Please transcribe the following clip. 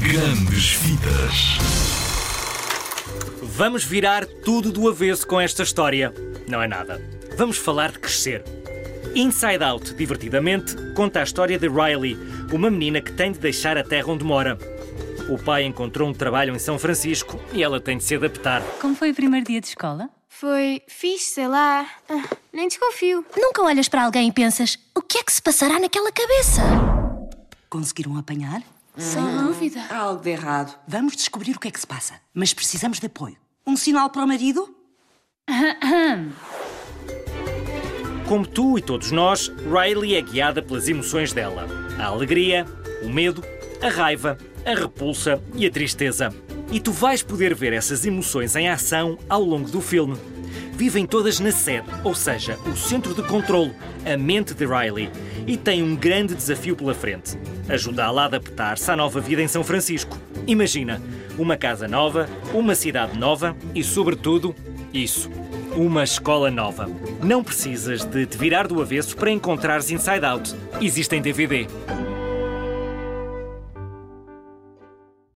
Grandes Vidas. Vamos virar tudo do avesso com esta história. Não é nada. Vamos falar de crescer. Inside Out, divertidamente, conta a história de Riley, uma menina que tem de deixar a terra onde mora. O pai encontrou um trabalho em São Francisco e ela tem de se adaptar. Como foi o primeiro dia de escola? Foi fixe, sei lá. Ah, nem desconfio. Nunca olhas para alguém e pensas: o que é que se passará naquela cabeça? Conseguiram apanhar? Sem dúvida. Há algo de errado. Vamos descobrir o que é que se passa. Mas precisamos de apoio. Um sinal para o marido? Como tu e todos nós, Riley é guiada pelas emoções dela: a alegria, o medo, a raiva, a repulsa e a tristeza. E tu vais poder ver essas emoções em ação ao longo do filme. Vivem todas na sede, ou seja, o centro de controle, a mente de Riley, e tem um grande desafio pela frente: ajudá-la a adaptar-se à nova vida em São Francisco. Imagina, uma casa nova, uma cidade nova e, sobretudo, isso. Uma escola nova. Não precisas de te virar do avesso para encontrares Inside Out. Existe em DVD.